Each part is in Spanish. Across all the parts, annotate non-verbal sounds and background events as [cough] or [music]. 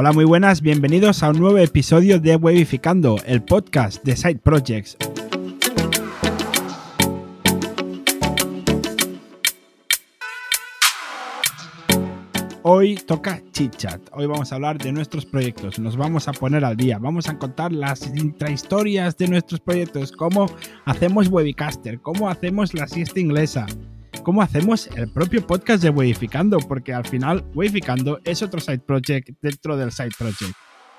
Hola, muy buenas, bienvenidos a un nuevo episodio de Webificando, el podcast de Side Projects. Hoy toca chit-chat. Hoy vamos a hablar de nuestros proyectos. Nos vamos a poner al día. Vamos a contar las intrahistorias de nuestros proyectos. Cómo hacemos Webicaster. Cómo hacemos la siesta inglesa cómo hacemos el propio podcast de Wayificando, porque al final Wayificando es otro side project dentro del side project.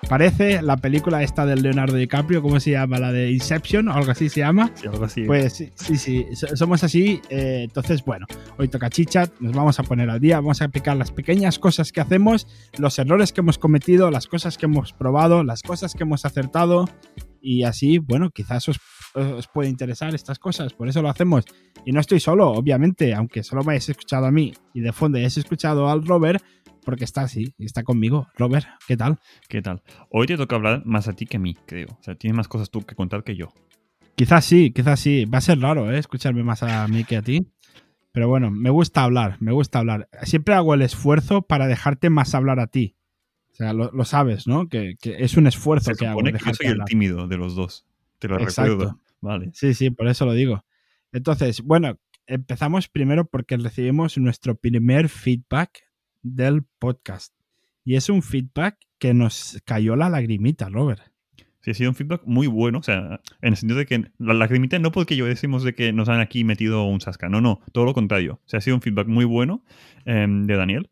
Parece la película esta del Leonardo DiCaprio, ¿cómo se llama? La de Inception o algo así se llama. Sí, algo así. Pues sí, sí, sí, somos así. Eh, entonces, bueno, hoy toca chichat, nos vamos a poner al día, vamos a explicar las pequeñas cosas que hacemos, los errores que hemos cometido, las cosas que hemos probado, las cosas que hemos acertado y así, bueno, quizás os, os puede interesar estas cosas, por eso lo hacemos. Y no estoy solo, obviamente, aunque solo me hayáis escuchado a mí y de fondo hayáis escuchado al Robert, porque está así, está conmigo. Robert, ¿qué tal? ¿Qué tal? Hoy te toca hablar más a ti que a mí, creo. O sea, tienes más cosas tú que contar que yo. Quizás sí, quizás sí. Va a ser raro, ¿eh? Escucharme más a mí que a ti. Pero bueno, me gusta hablar, me gusta hablar. Siempre hago el esfuerzo para dejarte más hablar a ti. O sea, lo, sabes, ¿no? Que, es un esfuerzo que hago. que yo soy el tímido de los dos. Te lo recuerdo. Vale. Sí, sí, por eso lo digo. Entonces, bueno, empezamos primero porque recibimos nuestro primer feedback del podcast. Y es un feedback que nos cayó la lagrimita, Robert. Sí, ha sido un feedback muy bueno, o sea, en el sentido de que la lagrimita no porque yo decimos de que nos han aquí metido un sasca, no, no, todo lo contrario. O sea, ha sido un feedback muy bueno em, de Daniel.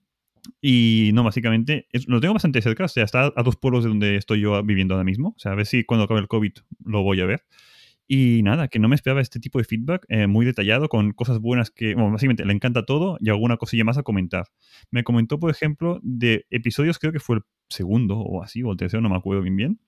Y no, básicamente, lo tengo bastante cerca, o sea, está a dos pueblos de donde estoy yo viviendo ahora mismo. O sea, a ver si cuando acabe el COVID lo voy a ver. Y nada, que no me esperaba este tipo de feedback eh, muy detallado con cosas buenas que, básicamente le encanta todo y alguna cosilla más a comentar. Me comentó, por ejemplo, de episodios, creo que fue el segundo o así, o el tercero, no me acuerdo bien bien,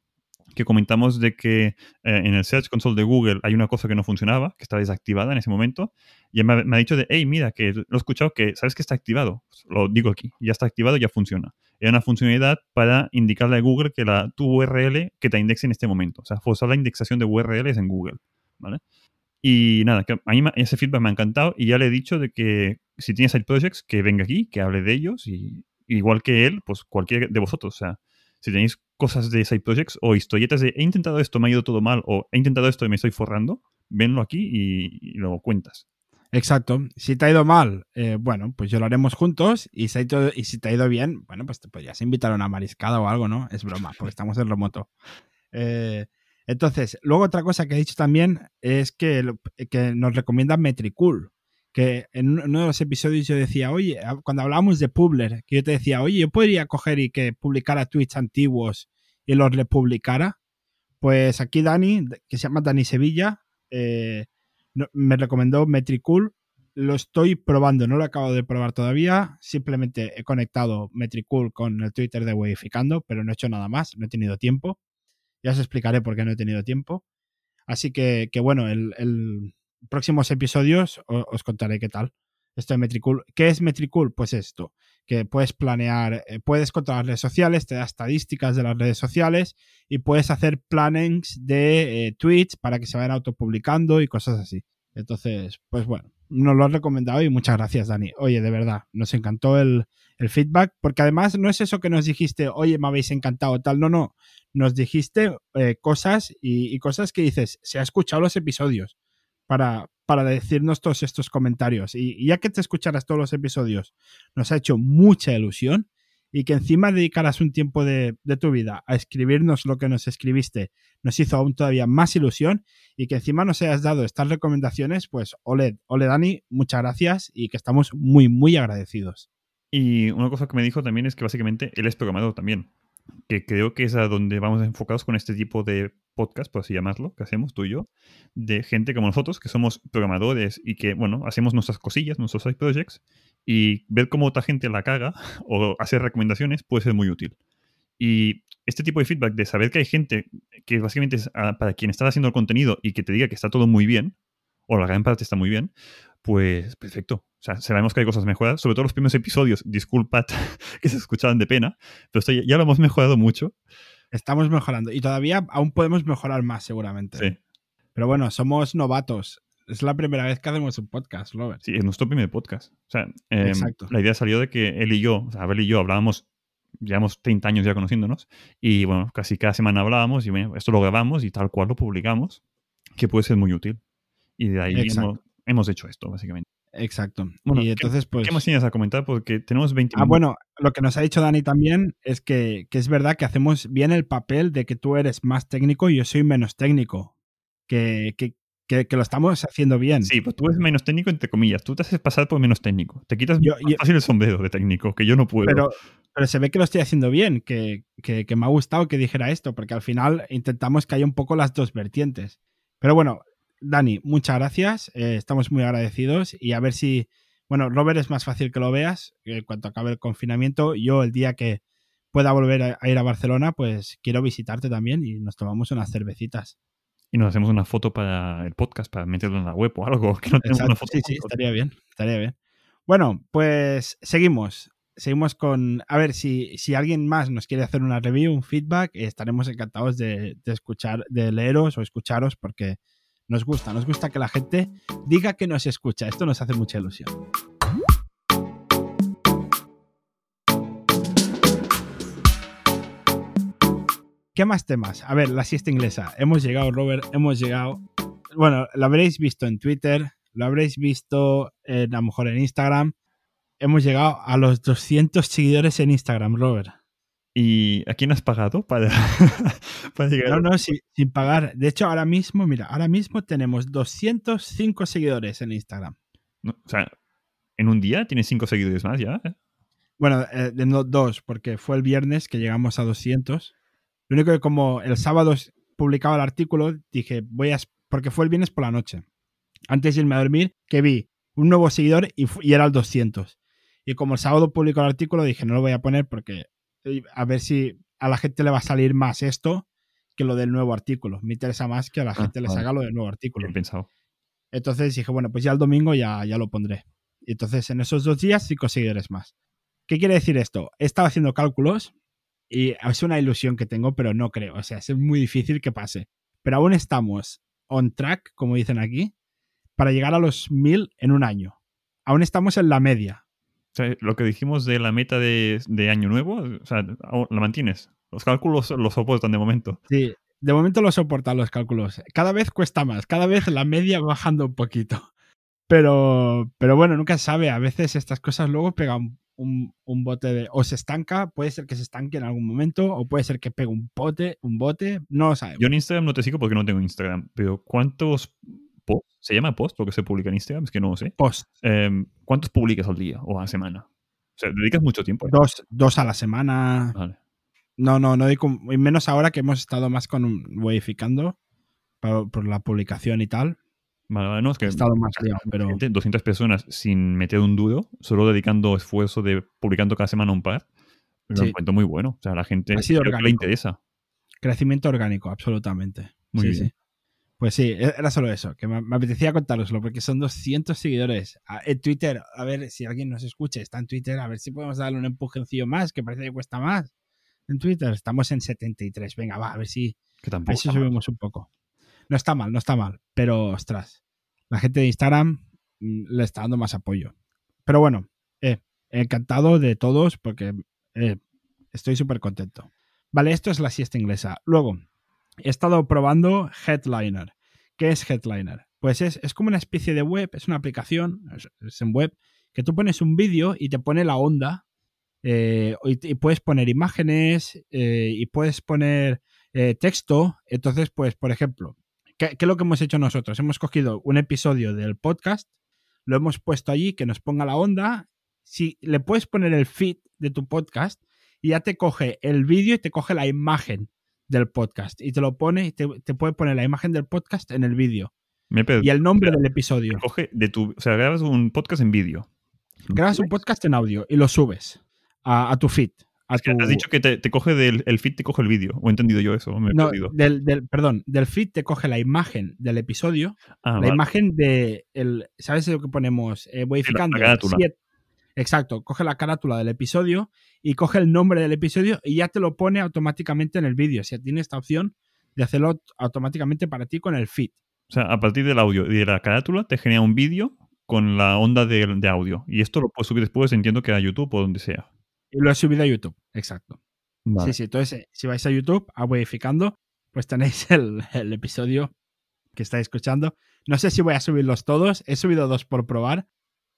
que comentamos de que eh, en el Search Console de Google hay una cosa que no funcionaba, que estaba desactivada en ese momento, y me ha, dicho de, hey, mira, que lo he escuchado, que sabes que está activado. Lo digo aquí, ya está activado, ya funciona. Era una funcionalidad para indicarle a Google que la, tu URL que te indexe en este momento. O sea, forzar la indexación de URLs en Google. ¿Vale? Y nada, que a mí ese feedback me ha encantado y ya le he dicho de que si tienes side projects, que venga aquí, que hable de ellos y igual que él, pues cualquier de vosotros. O sea, si tenéis cosas de side projects o historietas de he intentado esto, me ha ido todo mal o he intentado esto y me estoy forrando, venlo aquí y, lo cuentas. Exacto. Si te ha ido mal, eh, bueno, pues yo lo haremos juntos. Y si, y si te ha ido bien, bueno, pues te podrías invitar a una mariscada o algo, ¿no? Es broma, porque estamos en remoto. Eh, entonces, luego otra cosa que he dicho también es que, que nos recomienda Metricool que en uno de los episodios yo decía, oye, cuando hablábamos de Publer, que yo te decía, oye, yo podría coger y que publicara tweets antiguos y los republicara. Pues aquí Dani, que se llama Dani Sevilla, eh, me recomendó Metricool. Lo estoy probando, no lo acabo de probar todavía. Simplemente he conectado Metricool con el Twitter de Weificando, pero no he hecho nada más, no he tenido tiempo. Ya os explicaré por qué no he tenido tiempo. Así que, que bueno, el, próximos episodios os, contaré qué tal. Esto de Metricool. ¿Qué es Metricool? Pues esto, que puedes planear, eh, puedes controlar las redes sociales, te da estadísticas de las redes sociales y puedes hacer plannings de eh, tweets para que se vayan autopublicando y cosas así. Entonces, pues bueno, nos lo has recomendado y muchas gracias, Dani. Oye, de verdad, nos encantó el, feedback, porque además no es eso que nos dijiste, oye, me habéis encantado, tal, no, no, nos dijiste eh, cosas y, y, cosas que dices, se ha escuchado los episodios para, para decirnos todos estos comentarios. Y, ya que te escucharas todos los episodios, nos ha hecho mucha ilusión y que encima dedicaras un tiempo de, tu vida a escribirnos lo que nos escribiste, nos hizo aún todavía más ilusión y que encima nos hayas dado estas recomendaciones, pues ole, ole Dani, muchas gracias y que estamos muy, muy agradecidos. Y una cosa que me dijo también es que básicamente él es programador también que creo que es a donde vamos enfocados con este tipo de podcast, por así llamarlo, que hacemos tú y yo, de gente como nosotros, que somos programadores y que, bueno, hacemos nuestras cosillas, nuestros side projects, y ver cómo otra gente la caga [laughs] o hacer recomendaciones puede ser muy útil. Y este tipo de feedback de saber que hay gente que básicamente es ah, para quien está haciendo el contenido y que te diga que está todo muy bien, o la gran parte está muy bien, pues perfecto. O sea, sabemos que hay cosas mejoradas, sobre todo los primeros episodios, disculpad [laughs] que se escuchaban de pena, pero esto ya, lo hemos mejorado mucho. Estamos mejorando y todavía aún podemos mejorar más seguramente. Sí. Pero bueno, somos novatos. Es la primera vez que hacemos un podcast, Robert. Sí, es nuestro primer podcast. O sea, em, la idea salió de que él y yo, o sea, Abel y yo hablábamos llevamos 30 años ya conociéndonos y bueno, casi cada semana hablábamos y bueno, esto lo grabamos y tal cual lo publicamos, que puede ser muy útil. Y de ahí hemos, hemos, hecho esto, básicamente. Exacto. Bueno, y entonces, ¿qué, pues. ¿Qué más tienes a comentar? Porque tenemos 20 Ah, bueno, lo que nos ha dicho Dani también es que, que, es verdad que hacemos bien el papel de que tú eres más técnico y yo soy menos técnico. Que, que, que, que, lo estamos haciendo bien. Sí, pues tú eres menos técnico, entre comillas. Tú te haces pasar por menos técnico. Te quitas yo, yo, fácil el sombrero de técnico, que yo no puedo. Pero, pero se ve que lo estoy haciendo bien, que, que, me ha gustado que dijera esto, porque al final intentamos que haya un poco las dos vertientes. Pero bueno, Dani, muchas gracias. Eh, estamos muy agradecidos y a ver si. Bueno, Robert es más fácil que lo veas. En cuanto acabe el confinamiento, yo el día que pueda volver a, a ir a Barcelona, pues quiero visitarte también y nos tomamos unas cervecitas y nos hacemos una foto para el podcast, para meterlo en la web o algo. [laughs] Que no tenemos una foto sí, sí, estaría bien, estaría bien. Bueno, pues seguimos. Seguimos con. A ver, si, si alguien más nos quiere hacer una review, un feedback, estaremos encantados de, de escuchar, de leeros o escucharos, porque nos gusta, nos gusta que la gente diga que nos escucha. Esto nos hace mucha ilusión. ¿Qué más temas? A ver, la siesta inglesa. Hemos llegado, Robert, hemos llegado. Bueno, lo habréis visto en Twitter, lo habréis visto a lo mejor en Instagram. Hemos llegado a los 200 seguidores en Instagram, Robert. ¿Y a quién has pagado para, [laughs] para llegar? No, no, sin, sin, pagar. De hecho, ahora mismo, mira, ahora mismo tenemos 205 seguidores en Instagram. No, o sea, en un día tienes 5 seguidores más ya. ¿eh? Bueno, eh, no, dos, porque fue el viernes que llegamos a 200. Lo único que como el sábado publicaba el artículo, dije, voy a... porque fue el viernes por la noche. Antes de irme a dormir, que vi un nuevo seguidor y, y era el 200. Y como el sábado publicó el artículo, dije, no lo voy a poner porque a ver si a la gente le va a salir más esto que lo del nuevo artículo. Me interesa más que a la gente ah, le vale. salga lo del nuevo artículo. Bien pensado. Entonces dije, bueno, pues ya el domingo ya, ya lo pondré. Y entonces en esos dos días, cinco seguidores más. ¿Qué quiere decir esto? He estado haciendo cálculos y es una ilusión que tengo, pero no creo. O sea, es muy difícil que pase. Pero aún estamos on track, como dicen aquí, para llegar a los mil en un año. Aún estamos en la media. Sea, lo que dijimos de la meta de, de año nuevo, o sea, la mantienes. Los cálculos los soportan de momento. Sí, de momento lo soportan los cálculos. Cada vez cuesta más, cada vez la media va bajando un poquito. Pero, pero bueno, nunca se sabe. A veces estas cosas luego pegan un, un, bote de. O se estanca, puede ser que se estanque en algún momento, o puede ser que pegue un bote, un bote, no lo sabemos. Yo en Instagram no te sigo porque no tengo Instagram, pero ¿cuántos post? ¿Se llama post lo que se publica en Instagram? Es que no lo sé. Post. Eh, ¿Cuántos publicas al día o a la semana? O sea, ¿dedicas mucho tiempo? ¿eh? Dos, dos a la semana. Vale. No, no, no. Y menos ahora que hemos estado más con modificando por, por la publicación y tal. Vale, vale, no, es que he estado más liado, [laughs] pero... 200 personas sin meter un duro, solo dedicando esfuerzo de publicando cada semana un par, lo sí. encuentro muy bueno. O sea, a la gente ha sido creo que le interesa. Crecimiento orgánico, absolutamente. Muy sí, bien. sí. Pues sí, era solo eso, que me, me apetecía contároslo, porque son 200 seguidores. En Twitter, a ver si alguien nos escucha, está en Twitter, a ver si podemos darle un empujoncillo más, que parece que cuesta más. En Twitter estamos en 73. Venga, va, a ver si, que a ver si subimos un poco. No está mal, no está mal, pero ostras, la gente de Instagram mm, le está dando más apoyo. Pero bueno, eh, encantado de todos porque eh, estoy súper contento. Vale, esto es la siesta inglesa. Luego, he estado probando Headliner. ¿Qué es Headliner? Pues es, es como una especie de web, es una aplicación, es, en web, que tú pones un vídeo y te pone la onda. Eh, y, y, puedes poner imágenes eh, y puedes poner eh, texto. Entonces, pues, por ejemplo, ¿Qué, ¿Qué, es lo que hemos hecho nosotros? Hemos cogido un episodio del podcast, lo hemos puesto allí, que nos ponga la onda. Si le puedes poner el feed de tu podcast y ya te coge el vídeo y te coge la imagen del podcast. Y te lo pone y te, te puede poner la imagen del podcast en el vídeo. Y el nombre del episodio. Coge de tu, o sea, grabas un podcast en vídeo. Grabas un podcast en audio y lo subes a, a tu feed. Es que tu... Has dicho que te, te coge del el feed, te coge el vídeo. ¿O he entendido yo eso? Me he no, del, del, perdón, del feed te coge la imagen del episodio, ah, la vale. imagen de. El, ¿Sabes lo que ponemos? Eh, modificando. La, la siete, exacto, coge la carátula del episodio y coge el nombre del episodio y ya te lo pone automáticamente en el vídeo. O sea, tiene esta opción de hacerlo automáticamente para ti con el feed. O sea, a partir del audio y de la carátula te genera un vídeo con la onda de, de audio. Y esto lo puedes subir después, entiendo que a YouTube o donde sea. Y lo he subido a YouTube. Exacto. Vale. Sí, sí. Entonces, eh, si vais a YouTube, a Webificando, pues tenéis [laughs] el, el episodio que estáis escuchando. No sé si voy a subirlos todos. He subido dos por probar,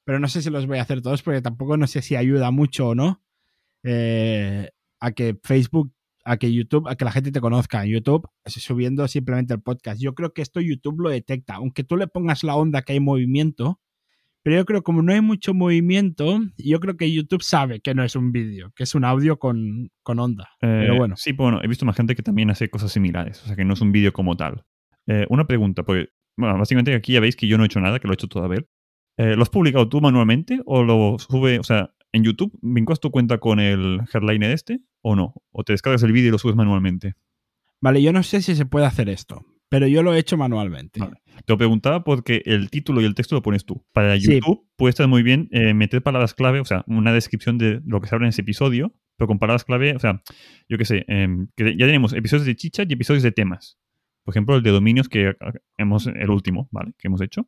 pero no sé si los voy a hacer todos porque tampoco no sé si ayuda mucho o no eh, a que Facebook, a que YouTube, a que la gente te conozca en YouTube subiendo simplemente el podcast. Yo creo que esto YouTube lo detecta, aunque tú le pongas la onda que hay movimiento. Pero yo creo que como no hay mucho movimiento, yo creo que YouTube sabe que no es un vídeo, que es un audio con, con onda. pero Eh, bueno. Sí, bueno, he visto más gente que también hace cosas similares, o sea que no es un vídeo como tal. Eh, una pregunta, porque, bueno, básicamente aquí ya veis que yo no he hecho nada, que lo he hecho todo Abel. Eh, ¿Lo has publicado tú manualmente o lo sube, o sea, en YouTube, vinculas tu cuenta con el headliner este o no? ¿O te descargas el vídeo y lo subes manualmente? Vale, yo no sé si se puede hacer esto, pero yo lo he hecho manualmente. Vale. Te lo preguntaba porque el título y el texto lo pones tú. Para Sí. YouTube puede estar muy bien eh, meter palabras clave, o sea, una descripción de lo que se habla en ese episodio, pero con palabras clave, o sea, yo qué sé, em, que ya tenemos episodios de chicha y episodios de temas. Por ejemplo, el de dominios que hemos, el último, ¿vale? Que hemos hecho.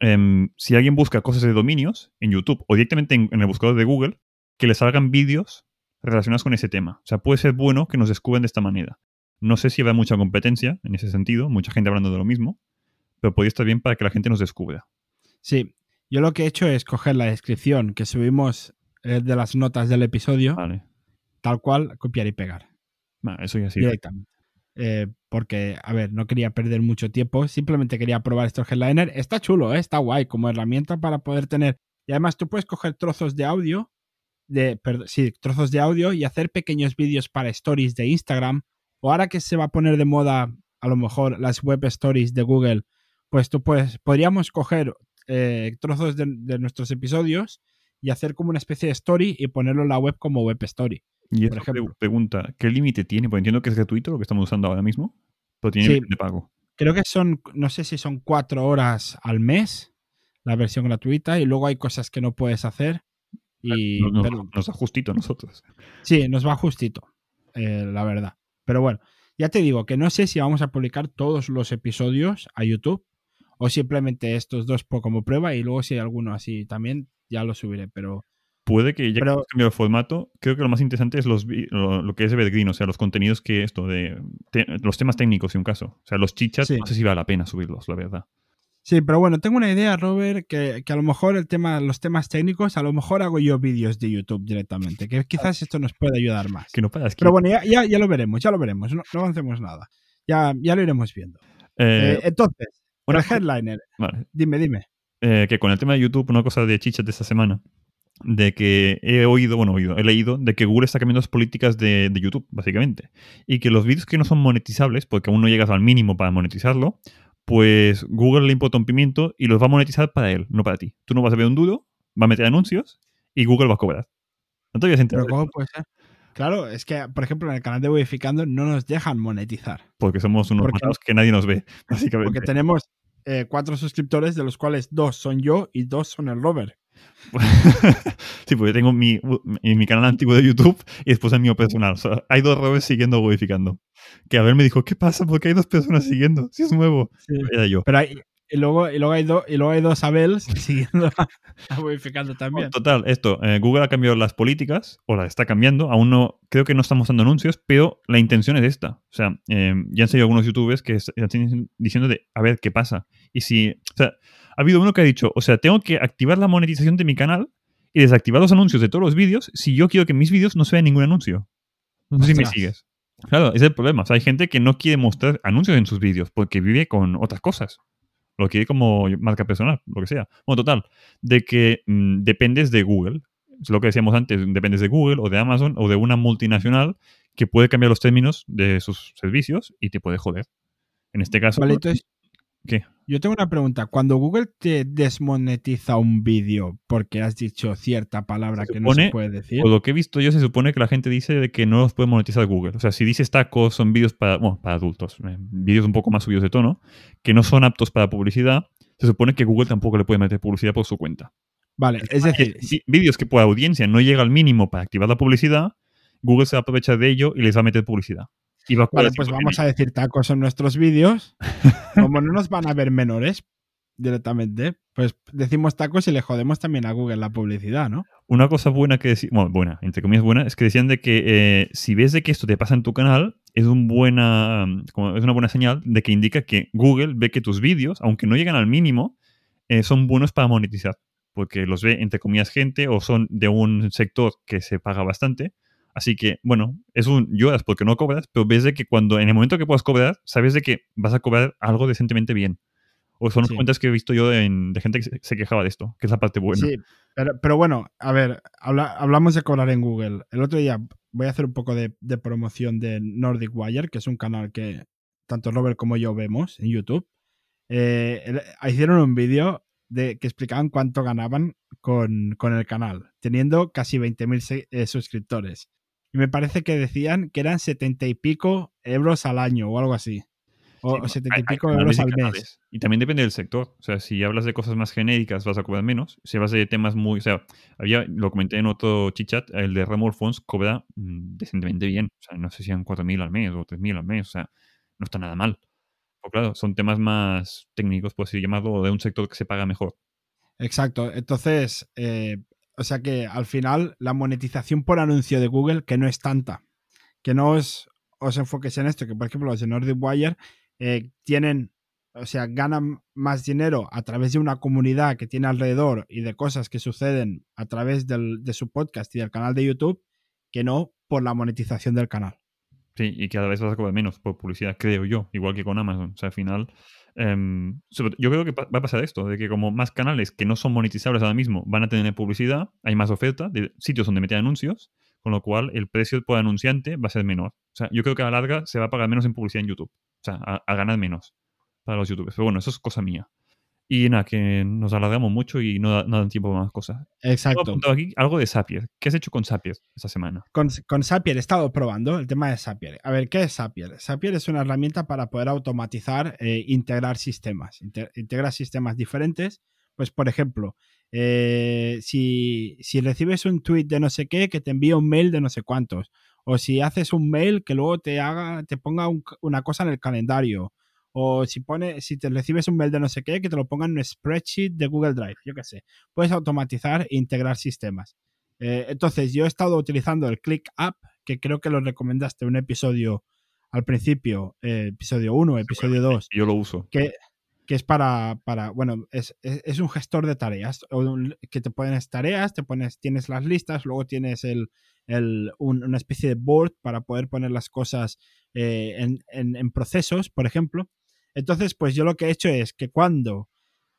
Em, si alguien busca cosas de dominios en YouTube o directamente en, en el buscador de Google, que le salgan vídeos relacionados con ese tema. O sea, puede ser bueno que nos descubran de esta manera. No sé si habrá mucha competencia en ese sentido, mucha gente hablando de lo mismo, pero podría estar bien para que la gente nos descubra. Sí, yo lo que he hecho es coger la descripción que subimos eh, de las notas del episodio, Vale. tal cual, copiar y pegar eso ya sí. directamente. Eh, porque, a ver, no quería perder mucho tiempo, simplemente quería probar estos headliner. Está chulo, ¿eh? está guay como herramienta para poder tener. Y además tú puedes coger trozos de audio, sí, trozos de audio y hacer pequeños vídeos para stories de Instagram. O ahora que se va a poner de moda, a lo mejor, las web stories de Google, pues tú puedes, podríamos coger eh, trozos de nuestros episodios y hacer como una especie de story y ponerlo en la web como web story. Y por esta pregunta, ¿qué límite tiene? Porque entiendo que es gratuito lo que estamos usando ahora mismo, pero tiene Sí. de pago. Creo que son, no sé si son cuatro horas al mes, la versión gratuita, y luego hay cosas que no puedes hacer. Y, Nos, pero- nos da justito a nosotros. sí, nos va justito, eh, la verdad. Pero bueno, ya te digo que no sé si vamos a publicar todos los episodios a YouTube o simplemente estos dos por- como prueba y luego si hay alguno así también ya lo subiré. Pero Puede que ya que Pero- hemos cambiado el formato, creo que lo más interesante es los, lo, lo que es Evergreen, o sea, los contenidos que esto, de te- los temas técnicos, en un caso. O sea, los chichat, Sí. no sé si vale la pena subirlos, la verdad. sí, pero bueno, tengo una idea, Robert, que, que a lo mejor el tema, los temas técnicos, a lo mejor hago yo vídeos de YouTube directamente, que quizás esto nos puede ayudar más. Que no paras. Pero bueno, ya, ya, ya lo veremos, ya lo veremos. No, no avancemos nada. Ya, ya lo iremos viendo. Eh, entonces, una el headliner. Vale. Dime, dime. Eh, que con el tema de YouTube, una cosa de chichat de esta semana, de que he oído, bueno, oído, he leído, de que Google está cambiando las políticas de, de YouTube, básicamente. Y que los vídeos que no son monetizables, porque aún no llegas al mínimo para monetizarlo, pues Google le importa un pimiento y los va a monetizar para él, no para ti. Tú no vas a ver un duro, va a meter anuncios y Google va a cobrar. No te habías enterado Pero ¿cómo puede ser? Claro, es que, por ejemplo, en el canal de Wifificando no nos dejan monetizar. porque somos unos Porque- que nadie nos ve, [laughs] básicamente. Porque tenemos eh, cuatro suscriptores, de los cuales dos son yo y dos son el Robert. [laughs] sí, porque tengo mi, mi, canal antiguo de YouTube y después el mío personal. O sea, hay dos Robes siguiendo Wifificando. Que a ver me dijo, ¿qué pasa? ¿Por qué hay dos personas siguiendo? Si es nuevo. Era yo. Pero hay, y, luego, y, luego hay do, y luego hay dos Abels [laughs] siguiendo [laughs] a Wifificando también. Total, esto, eh, Google ha cambiado las políticas, o las está cambiando, aún no, creo que no estamos dando anuncios, pero la intención es esta. O sea, eh, ya han salido algunos youtubers que están diciendo de, a ver, ¿qué pasa? Y si, o sea, ha habido uno que ha dicho, o sea, tengo que activar la monetización de mi canal y desactivar los anuncios de todos los vídeos si yo quiero que mis vídeos no se vea ningún anuncio. No sé si me sigues. Claro, ese es el problema. O sea, hay gente que no quiere mostrar anuncios en sus vídeos porque vive con otras cosas. Lo quiere como marca personal, lo que sea. Bueno, total, de que mmm, dependes de Google. Es lo que decíamos antes, dependes de Google o de Amazon o de una multinacional que puede cambiar los términos de sus servicios y te puede joder. En este caso... Vale, entonces, ¿Qué? Yo tengo una pregunta. Cuando Google te desmonetiza un vídeo porque has dicho cierta palabra se que supone, no se puede decir. Por lo que he visto yo, se supone que la gente dice de que no los puede monetizar Google. O sea, si dices tacos, son vídeos para, bueno, para adultos, eh, vídeos un poco más subidos de tono, que no son aptos para publicidad, se supone que Google tampoco le puede meter publicidad por su cuenta. Vale, es decir, si vídeos que por audiencia no llega al mínimo para activar la publicidad, Google se va a aprovechar de ello y les va a meter publicidad. Vale, pues vamos a decir tacos en nuestros vídeos. [laughs] Como no nos van a ver menores, directamente. Pues decimos tacos y le jodemos también a Google la publicidad, ¿no? Una cosa buena que decir, bueno, buena, entre comillas buena, es que decían de que eh, si ves de que esto te pasa en tu canal, es, un buena, como es una buena señal de que indica que Google ve que tus vídeos, aunque no llegan al mínimo, eh, son buenos para monetizar. Porque los ve, entre comillas, gente o son de un sector que se paga bastante. Así que, bueno, es un lloras porque no cobras, pero ves de que cuando, en el momento que puedas cobrar, sabes de que vas a cobrar algo decentemente bien. O son las cuentas que he visto yo de, gente que se quejaba de esto, que es la parte buena. Sí, pero, bueno, a ver, hablamos de cobrar en Google. El otro día voy a hacer un poco de, promoción de Nordic Wire, que es un canal que tanto Robert como yo vemos en YouTube. Eh, hicieron un vídeo de que explicaban cuánto ganaban con, el canal, teniendo casi 20.000 eh, suscriptores. Y me parece que decían que eran 70 y pico euros al año o algo así. O, 70 y pico euros al mes. Y también depende del sector. O sea, si hablas de cosas más genéricas, vas a cobrar menos. Si hablas de temas muy. O sea, había, lo comenté en otro chichat, el de Remol Fonts cobra mm, decentemente bien. O sea, no sé si eran 4.000 al mes o 3.000 al mes. O sea, no está nada mal. Pero claro, son temas más técnicos, por así llamarlo, de un sector que se paga mejor. Exacto. Entonces, eh, o sea que al final la monetización por anuncio de Google, que no es tanta, que no os, os en esto, que por ejemplo los de Nordic Wire eh, tienen, o sea, ganan más dinero a través de una comunidad que tiene alrededor y de cosas que suceden a través de su podcast y del canal de YouTube, que no por la monetización del canal. Sí, y cada vez vas a cobrar menos por publicidad, creo yo, igual que con Amazon. O sea, al final, em, yo creo que va a pasar esto, de que como más canales que no son monetizables ahora mismo van a tener publicidad, hay más oferta de sitios donde meter anuncios, con lo cual el precio por anunciante va a ser menor. O sea, yo creo que a la larga se va a pagar menos en publicidad en YouTube sea, a, ganar menos para los youtubers. Pero bueno, eso es cosa mía. Y nada, que nos alargamos mucho y no, no dan tiempo para más cosas. Exacto. aquí algo de Zapier. ¿Qué has hecho con Zapier esta semana? Con, con Zapier he estado probando el tema de Zapier. A ver, ¿qué es Zapier? Zapier es una herramienta para poder automatizar e integrar sistemas. integrar sistemas diferentes. Pues, por ejemplo, eh, si, si recibes un tweet de no sé qué, que te envía un mail de no sé cuántos o si haces un mail que luego te haga, te ponga una cosa en el calendario, o si pone, si te recibes un mail de no sé qué, que te lo ponga en un spreadsheet de Google Drive, yo qué sé. Puedes automatizar e integrar sistemas. Eh, entonces, yo he estado utilizando el Click App, que creo que lo recomendaste en un episodio al principio, eh, episodio 1, episodio 2. Yo lo uso. Que, que es para, para bueno, es, es, un gestor de tareas, que te pones tareas, te pones, tienes las listas, luego tienes el, una especie de board para poder poner las cosas eh, en, procesos, por ejemplo. Entonces, pues yo lo que he hecho es que cuando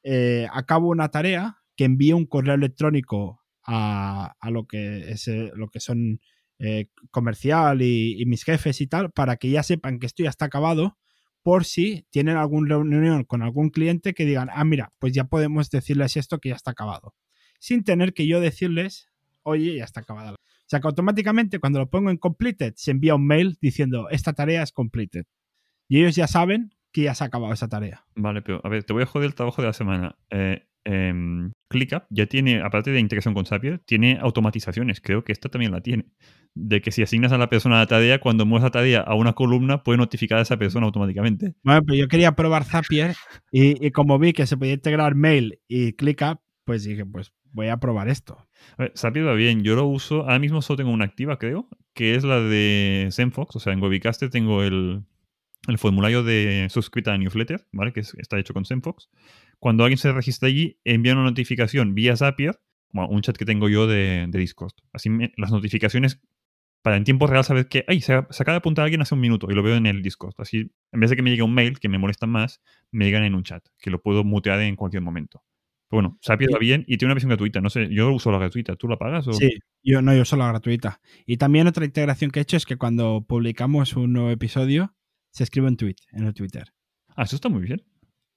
eh, acabo una tarea, que envíe un correo electrónico a, lo, que es, eh, lo que son comercial y, mis jefes y tal, para que ya sepan que esto ya está acabado, por si tienen alguna reunión con algún cliente que digan, ah, mira, pues ya podemos decirles esto que ya está acabado. Sin tener que yo decirles, oye, ya está acabada. O sea que automáticamente cuando lo pongo en completed se envía un mail diciendo esta tarea es completed. Y ellos ya saben que ya se ha acabado esa tarea. Vale, pero a ver, te voy a joder el trabajo de la semana. Eh, em, ClickUp ya tiene, aparte de integración con Zapier, tiene automatizaciones. Creo que esta también la tiene. De que si asignas a la persona la tarea, cuando muevas la tarea a una columna, puede notificar a esa persona automáticamente. Bueno, pero yo quería probar Zapier y, y como vi que se podía integrar mail y ClickUp, pues dije, pues voy a probar esto. A va bien, yo lo uso, ahora mismo solo tengo una activa, creo, que es la de Zenfox, o sea, en Webicaster tengo el, formulario de suscrita a newsletter, ¿vale? Que está hecho con Zenfox. Cuando alguien se registra allí, envía una notificación vía Zapier, bueno, un chat que tengo yo de, Discord. Así las notificaciones, para en tiempo real saber que, ay, se, acaba de apuntar a alguien hace un minuto y lo veo en el Discord. Así, en vez de que me llegue un mail, que me molesta más, me llegan en un chat, que lo puedo mutear en cualquier momento bueno, Zapier va bien y tiene una versión gratuita. No sé, yo uso la gratuita. ¿Tú la pagas? O? Sí, yo no, yo uso la gratuita. Y también otra integración que he hecho es que cuando publicamos un nuevo episodio, se escribe un tweet en el Twitter. Ah, eso está muy bien.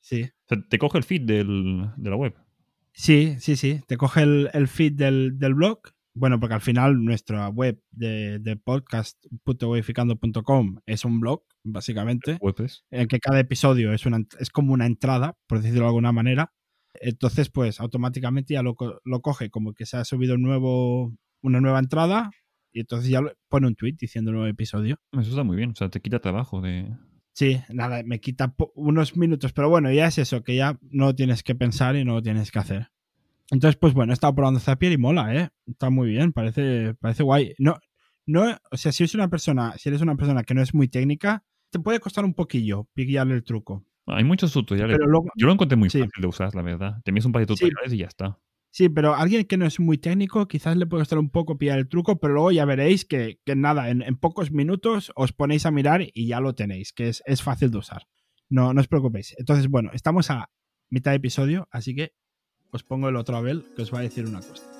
Sí. O sea, te coge el feed del, de la web. Sí, sí, sí. Te coge el, feed del, blog. Bueno, porque al final nuestra web de, de podcast.webificando.com es un blog, básicamente. En que cada episodio es, una, es como una entrada, por decirlo de alguna manera entonces, pues automáticamente ya lo, coge como que se ha subido un nuevo, una nueva entrada y entonces ya pone un tweet diciendo nuevo episodio. Eso está muy bien, o sea, te quita trabajo de... Sí, nada, me quita unos minutos, pero bueno, ya es eso, que ya no tienes que pensar y no lo tienes que hacer. Entonces, pues bueno, he estado probando Zapier y mola, ¿eh? Está muy bien, parece, parece guay. No, no, o sea, si eres una persona, si eres una persona que no es muy técnica, te puede costar un poquillo pillarle el truco. Hay muchos tutoriales. Yo lo encontré muy fácil de usar, la verdad. Te un par de tutoriales y ya está. Sí, pero alguien que no es muy técnico, quizás le puede costar un poco pillar el truco, pero luego ya veréis que, nada, en, pocos minutos os ponéis a mirar y ya lo tenéis, que es, es fácil de usar. No, no os preocupéis. Entonces, bueno, estamos a mitad de episodio, así que os pongo el otro Abel que os va a decir una cosa.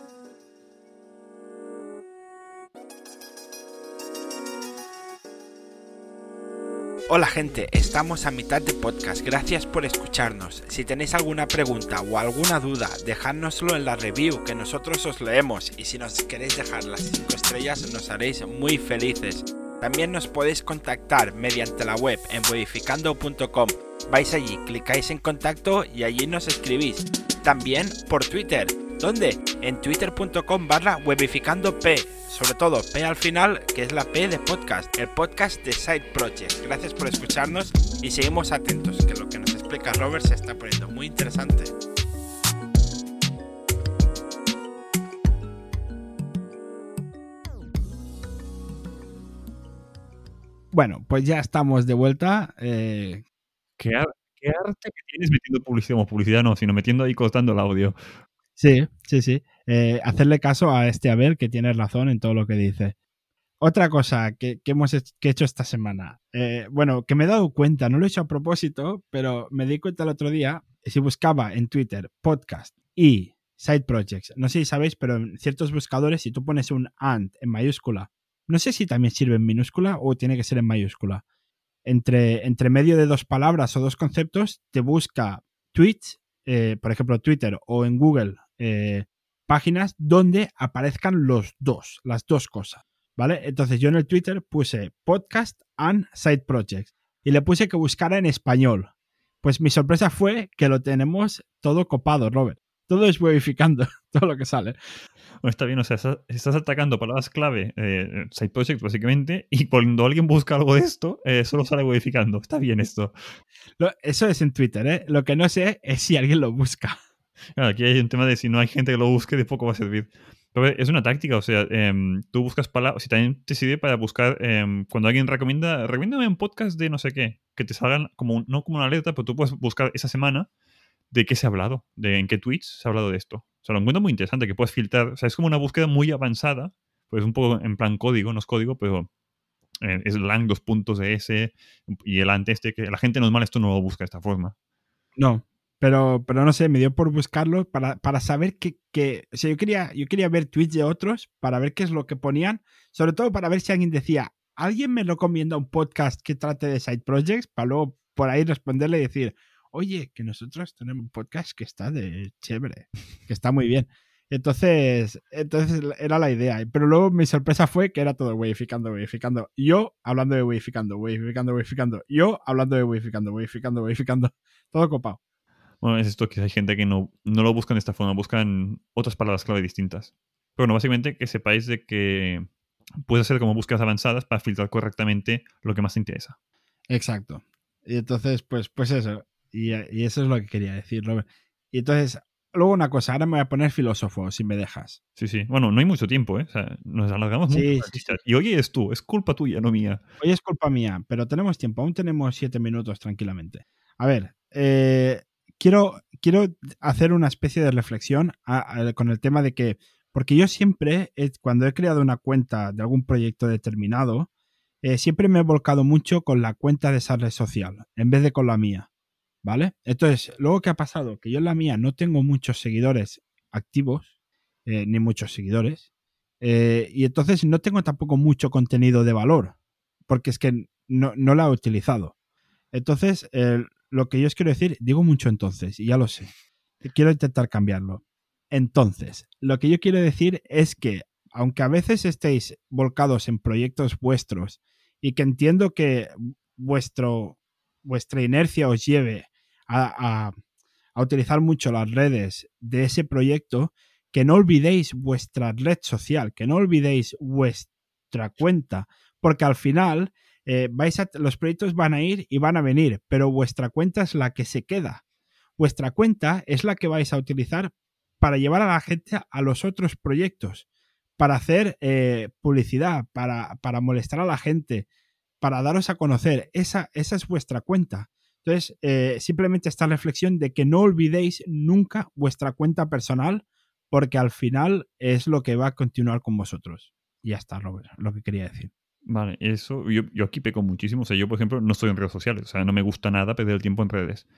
Hola gente, estamos a mitad de podcast, gracias por escucharnos. Si tenéis alguna pregunta o alguna duda, dejádnoslo en la review que nosotros os leemos y si nos queréis dejar las 5 estrellas nos haréis muy felices. También nos podéis contactar mediante la web en modificando.com. Vais allí, clicáis en contacto y allí nos escribís. También por Twitter. ¿Dónde? En twitter.com barra webificandop. Sobre todo P al final, que es la P de podcast, el podcast de Side Project. Gracias por escucharnos y seguimos atentos, que lo que nos explica Robert se está poniendo muy interesante. Bueno, pues ya estamos de vuelta. Eh, ¿Qué, arte que tienes metiendo publicidad, publicidad no, sino metiendo ahí cortando el audio. Sí, sí, sí. Eh, hacerle caso a este Abel que tiene razón en todo lo que dice. Otra cosa que, hemos hecho, esta semana. Eh, bueno, que me he dado cuenta, no lo he hecho a propósito, pero me di cuenta el otro día, si buscaba en Twitter podcast y side projects, no sé si sabéis, pero en ciertos buscadores, si tú pones un and en mayúscula no sé si también sirve en minúscula o tiene que ser en mayúscula. Entre, entre medio de dos palabras o dos conceptos, te busca tweets, eh, por ejemplo, Twitter o en Google, eh, páginas donde aparezcan los dos, las dos cosas. ¿Vale? Entonces yo en el Twitter puse podcast and side projects y le puse que buscara en español. Pues mi sorpresa fue que lo tenemos todo copado, Robert. Todo es verificando [laughs] todo lo que sale está bien, o sea, estás atacando palabras clave, eh, side project básicamente, y cuando alguien busca algo de esto, eh, solo sale modificando. Está bien esto. eso es en Twitter, ¿eh? Lo que no sé es si alguien lo busca. Aquí hay un tema de si no hay gente que lo busque, de poco va a servir. Pero es una táctica, o sea, em, tú buscas palabras, si también te sirve para buscar, em, cuando alguien recomienda, recomiéndame un podcast de no sé qué, que te salgan como, no como una alerta, pero tú puedes buscar esa semana de qué se ha hablado, de en qué tweets se ha hablado de esto. O sea, lo encuentro muy interesante, que puedes filtrar, o sea, es como una búsqueda muy avanzada, pues un poco en plan código, no es código, pero eh, es lang dos puntos de S y el ante este, que la gente normal esto no lo busca de esta forma. No, pero, pero no sé, me dio por buscarlo para, para saber que, que, o sea, yo quería, yo quería ver tweets de otros para ver qué es lo que ponían, sobre todo para ver si alguien decía, ¿alguien me recomienda un podcast que trate de side projects? Para luego por ahí responderle y decir, oye, que nosotros tenemos un podcast que está de chévere, que está muy bien. Entonces, entonces era la idea. Pero luego mi sorpresa fue que era todo weificando, weificando. Yo hablando de weificando, weificando, weificando. Yo hablando de weificando, weificando, weificando. Todo copado. Bueno, es esto que hay gente que no, no lo buscan de esta forma, buscan otras palabras clave distintas. Pero bueno, básicamente que sepáis de que puedes hacer como búsquedas avanzadas para filtrar correctamente lo que más te interesa. Exacto. Y entonces, pues, pues eso. Y, eso es lo que quería decir, Robert. Y entonces, luego una cosa, ahora me voy a poner filósofo, si me dejas. Sí, sí. Bueno, no hay mucho tiempo, ¿eh? O sea, nos alargamos mucho. Y hoy es tú, es culpa tuya, no mía. Hoy es culpa mía, pero tenemos tiempo, aún tenemos siete minutos tranquilamente. A ver, eh, quiero, quiero hacer una especie de reflexión con el tema de que, porque yo siempre, cuando he creado una cuenta de algún proyecto determinado, eh, siempre me he volcado mucho con la cuenta de esa red social, en vez de con la mía. ¿Vale? Entonces, luego, ¿qué ha pasado? Que yo en la mía no tengo muchos seguidores activos, eh, ni muchos seguidores, eh, y entonces no tengo tampoco mucho contenido de valor, porque es que no, no la he utilizado. Entonces, lo que yo os quiero decir, digo mucho entonces, y ya lo sé, quiero intentar cambiarlo. Entonces, lo que yo quiero decir es que, aunque a veces estéis volcados en proyectos vuestros y que entiendo que vuestro, vuestra inercia os lleve a, utilizar mucho las redes de ese proyecto, que no olvidéis vuestra red social, que no olvidéis vuestra cuenta, porque al final eh, vais a, los proyectos van a ir y van a venir, pero vuestra cuenta es la que se queda. Vuestra cuenta es la que vais a utilizar para llevar a la gente a los otros proyectos, para hacer eh, publicidad, para, para, molestar a la gente, para daros a conocer. Esa, esa es vuestra cuenta. Entonces, eh, simplemente esta reflexión de que no olvidéis nunca vuestra cuenta personal, porque al final es lo que va a continuar con vosotros. Y ya está, Robert, lo que quería decir. Vale, eso yo, yo aquí peco muchísimo. O sea, yo, por ejemplo, no estoy en redes sociales. O sea, no me gusta nada perder el tiempo en redes.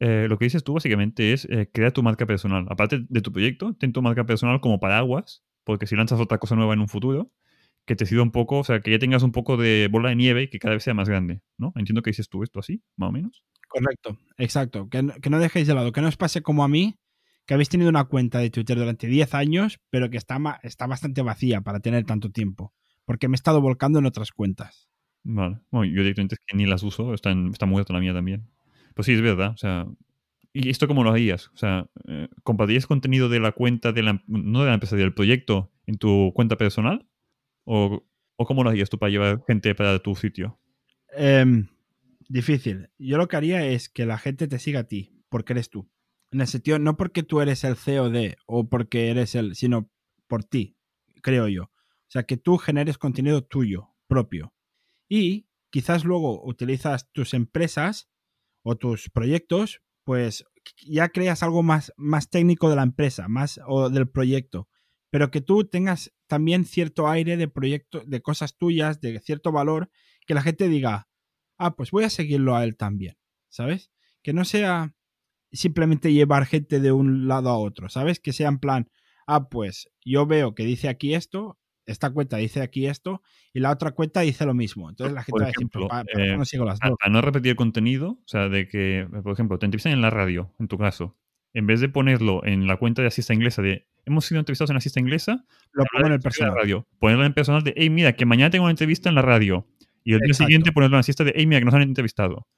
Eh, lo que dices tú básicamente es eh, crear tu marca personal. Aparte de tu proyecto, ten tu marca personal como paraguas, porque si lanzas otra cosa nueva en un futuro, que te sirva un poco, o sea, que ya tengas un poco de bola de nieve y que cada vez sea más grande, ¿no? Entiendo que dices tú esto así, más o menos. Correcto, exacto. Que, no, que no dejéis de lado, que no os pase como a mí, que habéis tenido una cuenta de Twitter durante 10 años, pero que está, está bastante vacía para tener tanto tiempo, porque me he estado volcando en otras cuentas. Vale. Bueno, yo directamente es que ni las uso, está, está muerta la mía también. Pues sí, es verdad. O sea, ¿y esto cómo lo harías? O sea, eh, ¿compartirías contenido de la cuenta de la, no de la empresa, del proyecto en tu cuenta personal? ¿O, o cómo lo harías tú para llevar gente para tu sitio? Eh, difícil. Yo lo que haría es que la gente te siga a ti, porque eres tú. En el sentido, no porque tú eres el CEO de o porque eres el, sino por ti, creo yo. Sea, que tú generes contenido tuyo, propio. Y quizás luego utilizas tus empresas o tus proyectos, pues ya creas algo más, más técnico de la empresa, más o del proyecto, pero que tú tengas también cierto aire de proyecto, de cosas tuyas, de cierto valor, que la gente diga, ah, pues voy a seguirlo a él también, ¿sabes? Que no sea simplemente llevar gente de un lado a otro, ¿sabes? Que sea en plan, ah, pues yo veo que dice aquí esto, esta cuenta dice aquí esto y la otra cuenta dice lo mismo. Entonces la gente por va a decir, ejemplo, "Pa- ¿por qué eh, no sigo las dos? a no repetir el contenido, o sea, de que, por ejemplo, te entrevistan en la radio, en tu caso, en vez de ponerlo en la cuenta de asista inglesa de hemos sido entrevistados en asista inglesa, Lo pongo en el la personal. radio, ponerlo en el personal de, hey, mira, que mañana tengo una entrevista en la radio. Y el día siguiente ponerlo en la asista de, hey, mira, que nos han entrevistado.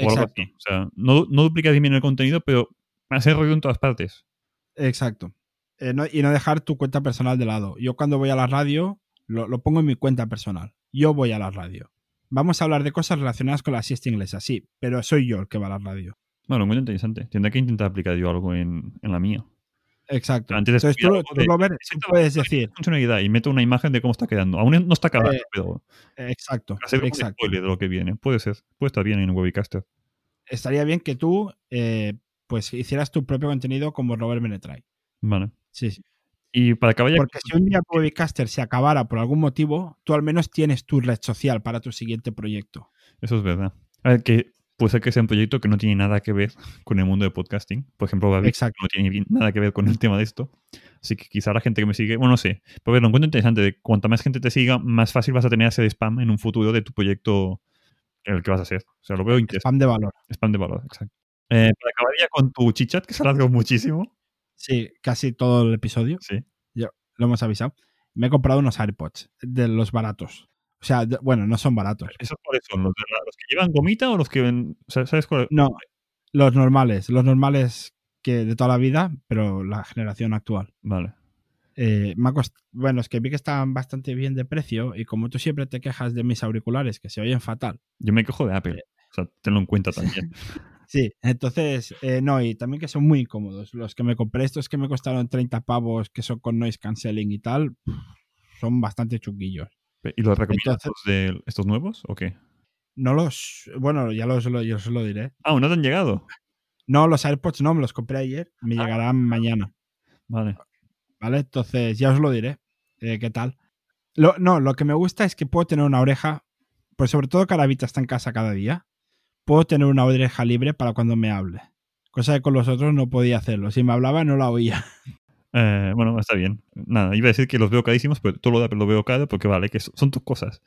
O algo así. O sea, no, no duplicas bien el contenido, pero hacer ruido en todas partes. exacto. Eh, no- y no dejar tu cuenta personal de lado. Yo cuando voy a la radio, lo, lo pongo en mi cuenta personal. Yo voy a la radio. Vamos a hablar de cosas relacionadas con la siesta inglesa, sí, pero soy yo el que va a la radio. Bueno, lo encuentro interesante. Tendré que intentar aplicar yo algo en, en la mía. Exacto. Antes de Entonces tú, tú, de- Robert, tú puedes decir, funcionalidad y meto una imagen de cómo está quedando. Aún no está acabado, Eh, pero exacto, hacer un exacto. spoiler de lo que viene. Puede ser. Puede estar bien en Webicaster. Estaría bien que tú, eh, pues, hicieras tu propio contenido como Robert Menetray. Vale. Sí, sí. Y para acabar Porque si un día tu Webcaster se acabara por algún motivo, tú al menos tienes tu red social para tu siguiente proyecto. Eso es verdad. A ver, que puede ser que sea un proyecto que no tiene nada que ver con el mundo de podcasting. Por ejemplo, Babi Exacto. no tiene nada que ver con el tema de esto. Así que quizá la gente que me sigue, bueno, no sé. Pero lo encuentro interesante. De cuanta más gente te siga, más fácil vas a tener ese spam en un futuro de tu proyecto en el que vas a hacer. O sea, lo veo interesante. Spam de valor. Spam de valor, exacto. Eh, para acabar ya con tu chichat, que se alargó muchísimo. Sí, casi todo el episodio. Sí. Lo hemos avisado. Me he comprado unos AirPods de los baratos. O sea, de- bueno, no son baratos. ¿Esos cuáles son? ¿Los, de la- los que llevan gomita o los que ven- ¿Sabes cuál? No, los normales. Los normales que de toda la vida, pero la generación actual. Vale. Eh, me ha cost- Bueno, es que vi que estaban bastante bien de precio y como tú siempre te quejas de mis auriculares que se oyen fatal. Yo me quejo de Apple. O sea, tenlo en cuenta también. [laughs] Sí, entonces, eh, no, y también que son muy incómodos. Los que me compré, estos que me costaron 30 pavos, que son con noise cancelling y tal, son bastante chunguillos. ¿Y los recomiendas de estos nuevos o qué? No los, bueno, ya los, lo, yo os lo diré. Ah, ¿no te han llegado? No, los AirPods no, me los compré ayer, me Ah. llegarán mañana, Vale. ¿vale? Entonces, ya os lo diré, eh, qué tal. Lo, no, lo que me gusta es que puedo tener una oreja, pues sobre todo que está en casa cada día, puedo tener una oreja libre para cuando me hable. Cosa que con los otros no podía hacerlo. Si me hablaba no la oía. [laughs] Eh, bueno, está bien. Nada, iba a decir que los veo carísimos, pero todo lo lo veo caro porque vale, que son tus cosas.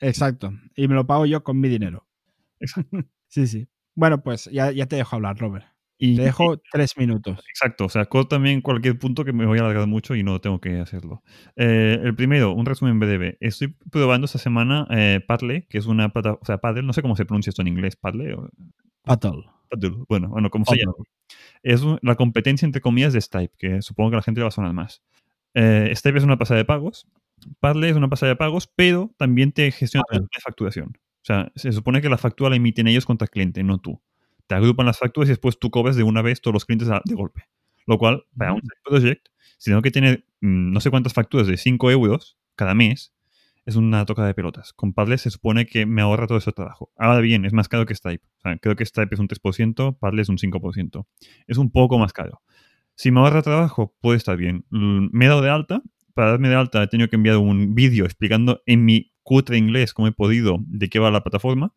Exacto. Y me lo pago yo con mi dinero. Exacto. [laughs] Sí, sí. Bueno, pues ya, ya te dejo hablar, Robert. Y, dejo tres minutos. Exacto, o sea, también cualquier punto que me voy a alargar mucho y no tengo que hacerlo. Eh, el primero, un resumen breve. Estoy probando esta semana eh, Padle, que es una plata, o sea, Paddle, no sé cómo se pronuncia esto en inglés, Padle o Paddle. Paddle, bueno, bueno, como se llama. Es un- la competencia entre comillas de Stripe, que supongo que a la gente le va a sonar más. Eh, Stripe es una pasada de pagos, Padle es una pasada de pagos, pero también te gestiona la facturación. O sea, se supone que la factura la emiten ellos contra el cliente, no tú. Te agrupan las facturas y después tú cobras de una vez todos los clientes de golpe. Lo cual, para un project, si tengo que tener mm, no sé cuántas facturas de 5 euros cada mes, es una toca de pelotas. Con Padlet se supone que me ahorra todo ese trabajo. Ahora bien, es más caro que Stripe. O sea, creo que Stripe es un 3%, Padlet es un 5%. Es un poco más caro. Si me ahorra trabajo, puede estar bien. Me he dado de alta. Para darme de alta he tenido que enviar un vídeo explicando en mi cutre inglés cómo he podido de qué va la plataforma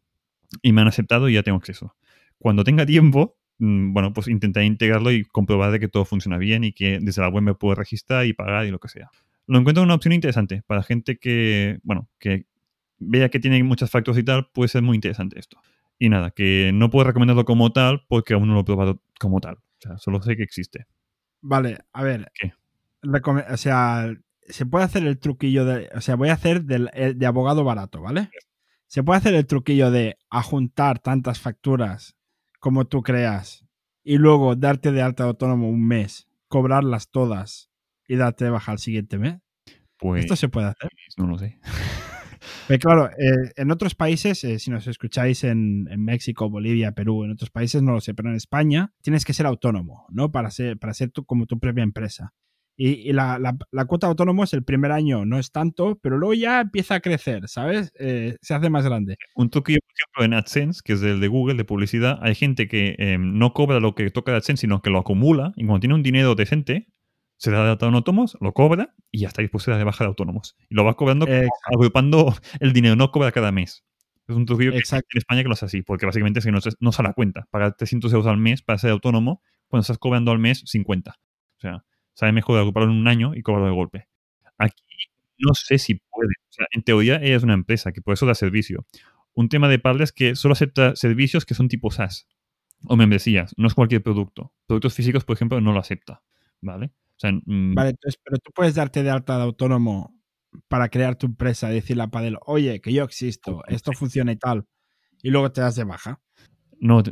y me han aceptado y ya tengo acceso. Cuando tenga tiempo, mm, bueno, pues intentaré integrarlo y comprobar de que todo funciona bien y que desde la web me puedo registrar y pagar y lo que sea lo encuentro una opción interesante para gente que, bueno, que vea que tiene muchas factores y tal, puede ser muy interesante esto. Y nada, que no puedo recomendarlo como tal porque aún no lo he probado como tal. O sea, solo sé que existe. Vale, a ver. ¿Qué? O sea, se puede hacer el truquillo de. O sea, voy a hacer eh, de abogado barato, ¿vale? Se puede hacer el truquillo de ajuntar tantas facturas como tú creas y luego darte de alta autónomo un mes, cobrarlas todas y darte de baja al siguiente mes. Pues, Esto se puede hacer. No lo sé. [laughs] Pero claro, eh, en otros países, eh, si nos escucháis en, México, Bolivia, Perú, en otros países no lo sé, pero en España tienes que ser autónomo, ¿no? Para ser, para ser tú, como tu propia empresa. Y, la, la, cuota de autónomo es el primer año, no es tanto, pero luego ya empieza a crecer, ¿sabes? Eh, se hace más grande. Un truquillo, por ejemplo, en AdSense, que es el de Google, de publicidad, hay gente que em, no cobra lo que toca de AdSense, sino que lo acumula y cuando tiene un dinero decente, se da de autónomos, lo cobra y ya está dispuesta de baja de autónomos. Y lo va cobrando agrupando [laughs] el dinero, no cobra cada mes. Es un truquillo que en España que lo hace así, porque básicamente es que no, no se da cuenta. Pagar 300 euros al mes para ser autónomo cuando estás cobrando al mes 50. O sea, sabe mejor agruparlo en un año y cobrarlo de golpe. Aquí no sé si puede. O sea, en teoría ella es una empresa que por eso da servicio. Un tema de Padlet es que solo acepta servicios que son tipo SaaS o membresías, no es cualquier producto. Productos físicos, por ejemplo, no lo acepta. ¿Vale? Mm, vale, entonces, pero tú puedes darte de alta de autónomo para crear tu empresa y decirle a Padel, oye, que yo existo, esto funciona y tal, y luego te das de baja. No,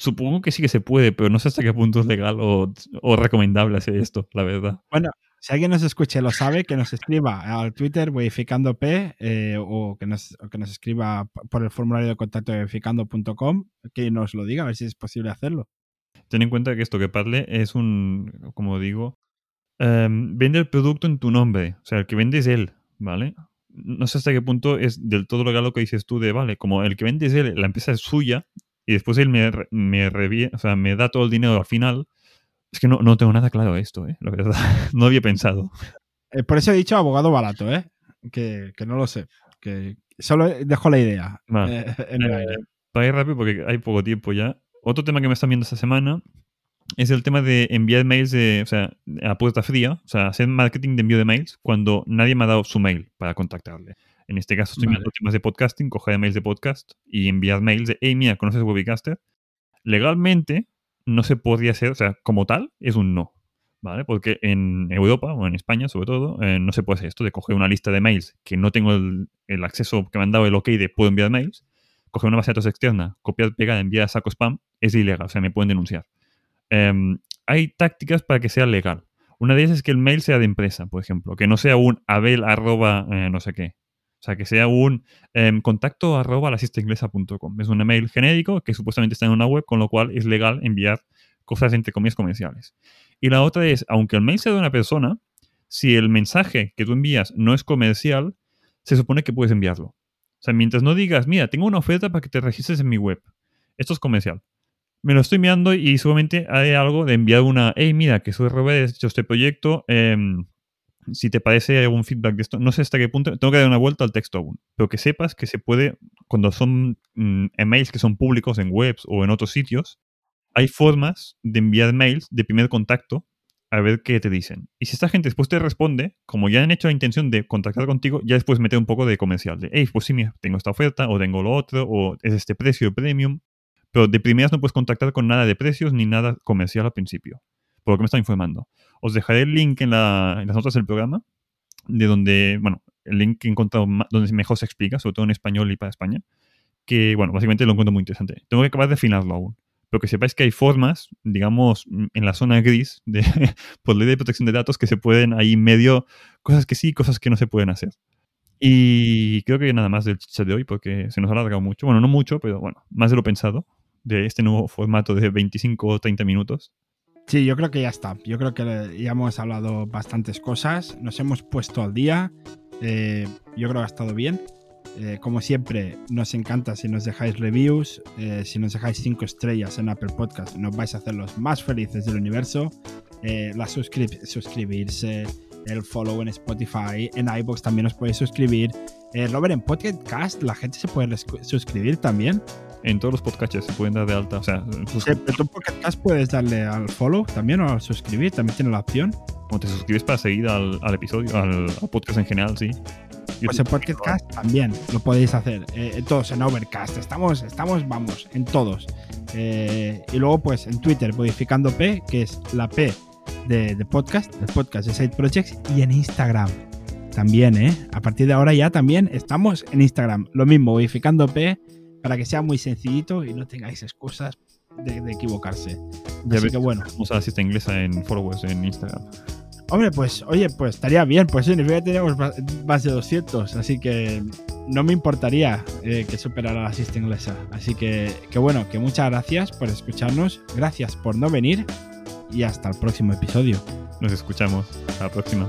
supongo que sí que se puede, pero no sé hasta qué punto es legal o, recomendable hacer esto, la verdad. Bueno, si alguien nos escucha y lo sabe, que nos escriba al Twitter verificando P eh, o, que nos, que nos escriba por el formulario de contacto verificando.com, que nos lo diga, a ver si es posible hacerlo. Ten en cuenta que esto que Padle es un, como digo, em, vende el producto en tu nombre. O sea, el que vende es él, ¿vale? No sé hasta qué punto es del todo legal lo que dices tú de, vale, como el que vende es él, la empresa es suya y después él me, me, o sea, me da todo el dinero al final. Es que no, no tengo nada claro esto, ¿eh? La verdad, [laughs] no había pensado. Eh, por eso he dicho abogado barato, ¿eh? Que, que no lo sé. Que solo dejo la idea. Eh, [laughs] eh, para ir rápido, porque hay poco tiempo ya otro tema que me están viendo esta semana es el tema de enviar mails de, o sea, a puerta fría, o sea, hacer marketing de envío de mails cuando nadie me ha dado su mail para contactarle. En este caso estoy viendo temas de podcasting, coger mails de podcast y enviar mails de, hey, mira, ¿conoces Webcaster? Legalmente no se podría hacer, o sea, como tal, es un no, ¿vale? Porque en Europa o en España, sobre todo, eh, no se puede hacer esto de coger una lista de mails que no tengo el, el acceso que me han dado el ok de puedo enviar mails coger una base de datos externa, copiar, pegar, enviar a saco spam, es ilegal, o sea, me pueden denunciar. Em, hay tácticas para que sea legal. Una de ellas es que el mail sea de empresa, por ejemplo, que no sea un abel arroba eh, no sé qué. O sea, que sea un em, contacto arroba Es un email genérico que supuestamente está en una web, con lo cual es legal enviar cosas entre comillas comerciales. Y la otra es, aunque el mail sea de una persona, si el mensaje que tú envías no es comercial, se supone que puedes enviarlo. O sea, mientras no digas, mira, tengo una oferta para que te registres en mi web. Esto es comercial. Me lo estoy enviando y seguramente hay algo de enviar una, hey, mira, que soy Robert, he hecho este proyecto. Em, si te parece algún feedback de esto, no sé hasta qué punto, tengo que dar una vuelta al texto aún. Pero que sepas que se puede, cuando son mm, emails que son públicos en webs o en otros sitios, hay formas de enviar mails de primer contacto a ver qué te dicen. Y si esta gente después te responde, como ya han hecho la intención de contactar contigo, ya después mete un poco de comercial. De, hey, pues sí, mira, tengo esta oferta, o tengo lo otro, o es este precio premium. Pero de primeras no puedes contactar con nada de precios ni nada comercial al principio. Por lo que me está informando. Os dejaré el link en, las notas del programa, de donde, bueno, el link que he encontrado donde mejor se explica, sobre todo en español y para España. Que, bueno, básicamente lo encuentro muy interesante. Tengo que acabar de afinarlo aún pero que sepáis que hay formas, digamos, en la zona gris de, [laughs] por ley de protección de datos que se pueden ahí medio, cosas que sí, cosas que no se pueden hacer. Y creo que nada más del chat de hoy, porque se nos ha alargado mucho. Bueno, no mucho, pero bueno, más de lo pensado, de este nuevo formato de 25 o 30 minutos. Sí, yo creo que ya está. Yo creo que ya hemos hablado bastantes cosas. Nos hemos puesto al día. Eh, yo creo que ha estado bien. Eh, como siempre, nos encanta si nos dejáis reviews, eh, si nos dejáis 5 estrellas en Apple Podcast, nos vais a hacer los más felices del universo. la suscribirse, el follow en Spotify, en iBox también os podéis suscribir. Robert, en Podcast la gente se puede suscribir también. En todos los podcasts se pueden dar de alta. O sea, sí, pero tu podcast puedes darle al follow también o al suscribir, también tiene la opción. O te suscribes para seguir al, episodio, al, podcast en general, sí. Pues en Podcast también lo podéis hacer. Eh, en todos, en Overcast. Estamos, estamos, vamos, en todos. Eh, y luego, pues en Twitter, modificando P, que es la P de, de podcast, el podcast de Side Projects, y en Instagram también, ¿eh? A partir de ahora ya también estamos en Instagram. Lo mismo, modificando P, para que sea muy sencillito y no tengáis excusas de, equivocarse. Ya Así que bueno. Vamos a la cita inglesa en followers en Instagram. Hombre, pues, oye, pues estaría bien. Pues significa que tenemos más de 200. Así que no me importaría eh, que superara la cita inglesa. Así que, que bueno, que muchas gracias por escucharnos. Gracias por no venir. Y hasta el próximo episodio. Nos escuchamos. Hasta la próxima.